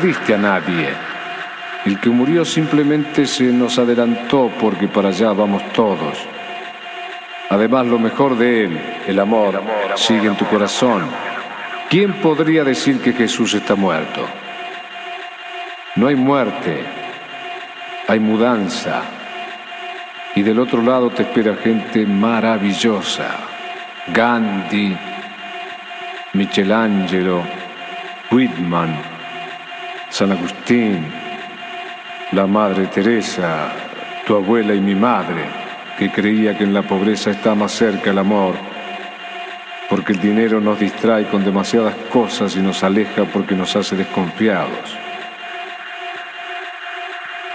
No perdiste a nadie. El que murió simplemente se nos adelantó porque para allá vamos todos. Además, lo mejor de él, el amor, sigue en tu corazón. ¿Quién podría decir que Jesús está muerto? No hay muerte, hay mudanza. Y del otro lado te espera gente maravillosa. Gandhi, Michelangelo, Whitman. San Agustín, la Madre Teresa, tu abuela y mi madre, que creía que en la pobreza está más cerca el amor, porque el dinero nos distrae con demasiadas cosas y nos aleja porque nos hace desconfiados.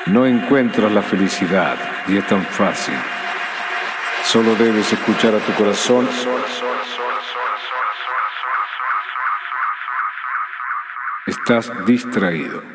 No encuentras la felicidad y es tan fácil. Solo debes escuchar a tu corazón Estás distraído.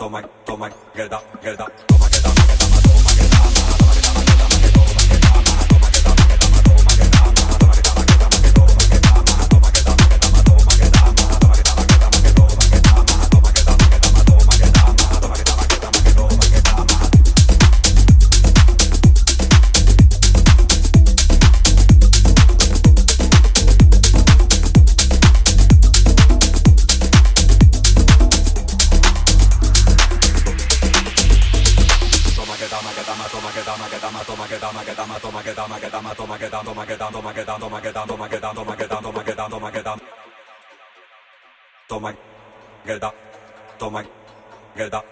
止ま、止ま、Toma, get up, toma, get up.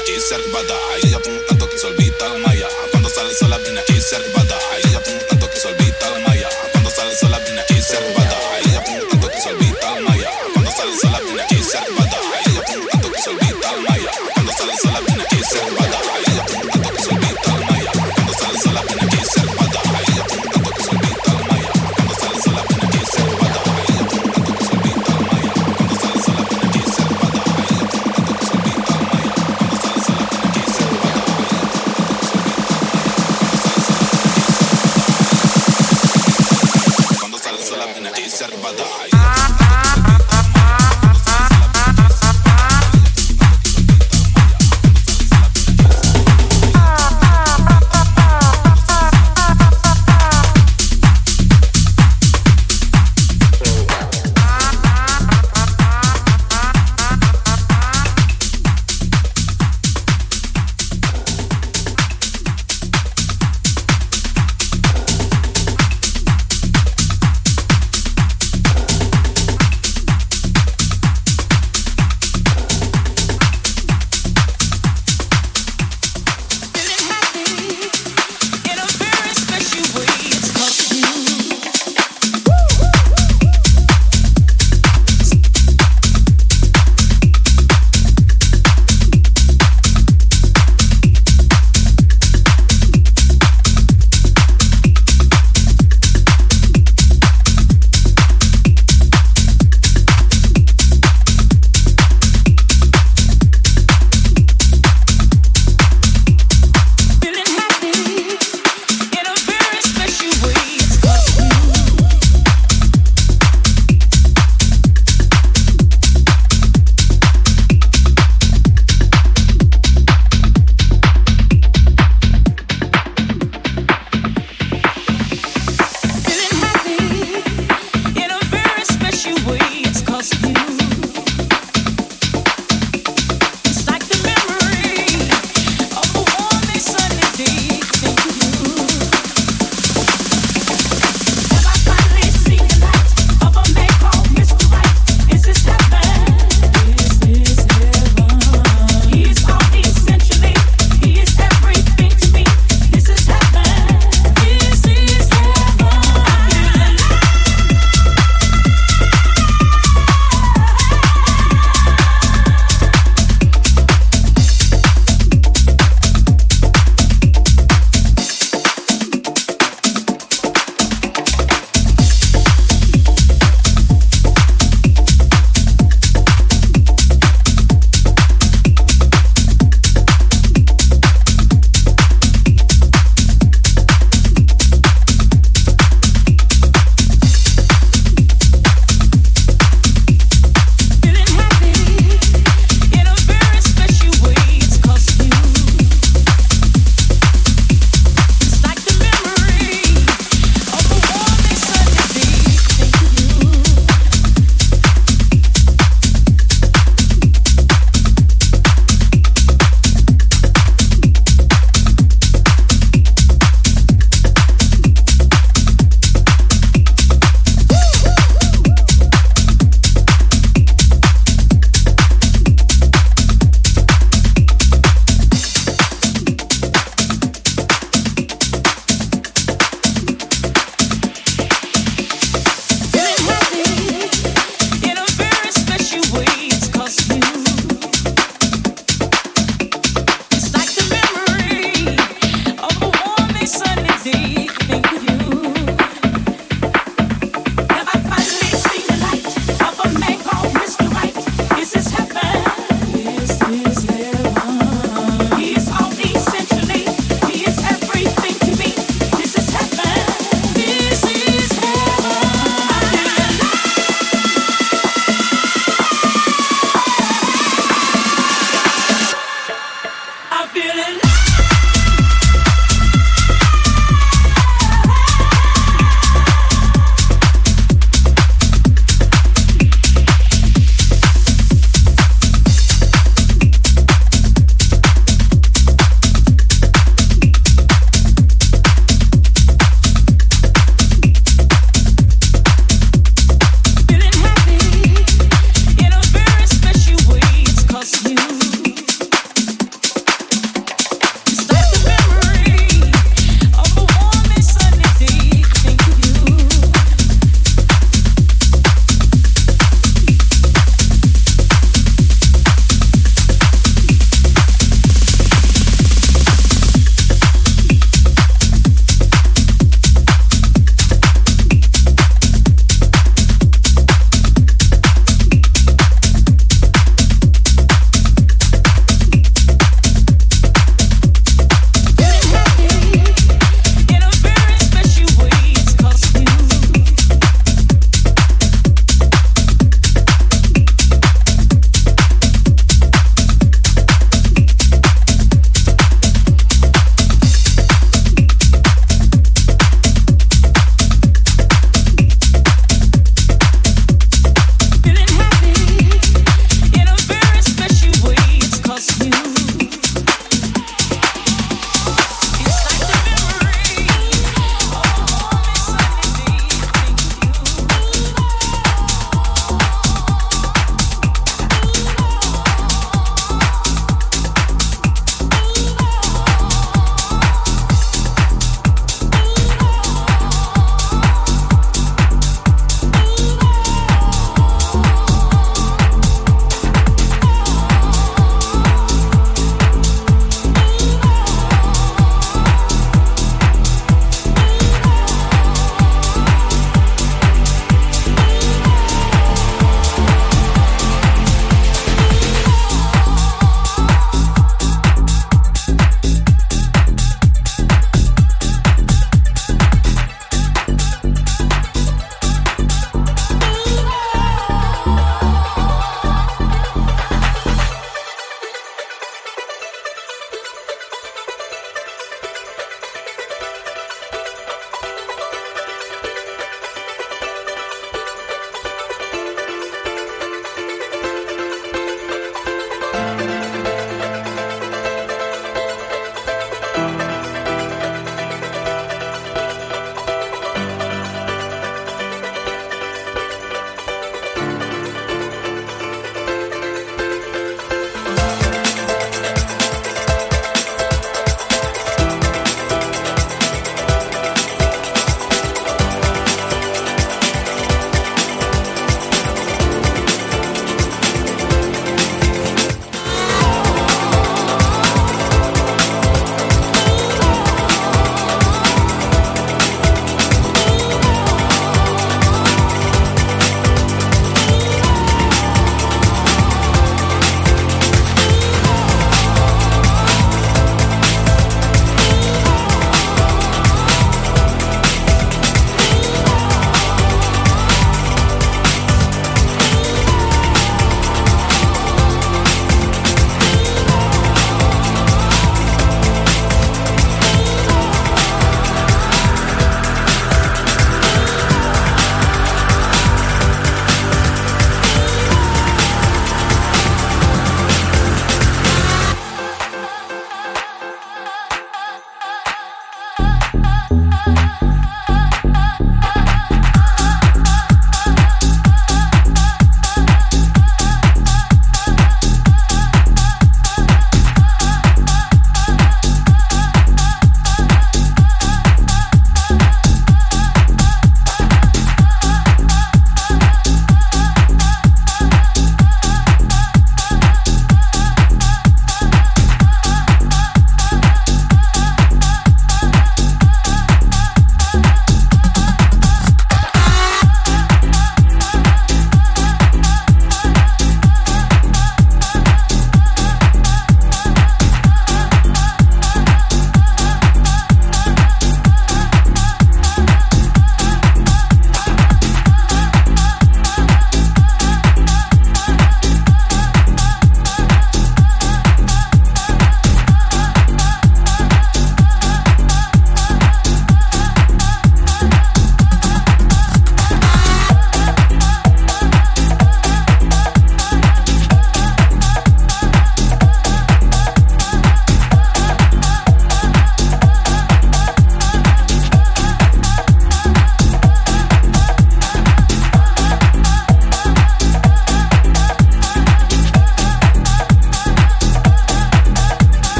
vina y se arrebata. Ella tanto que se olvida la malla. Cuando sale sola vina y se arrebata. Ella tanto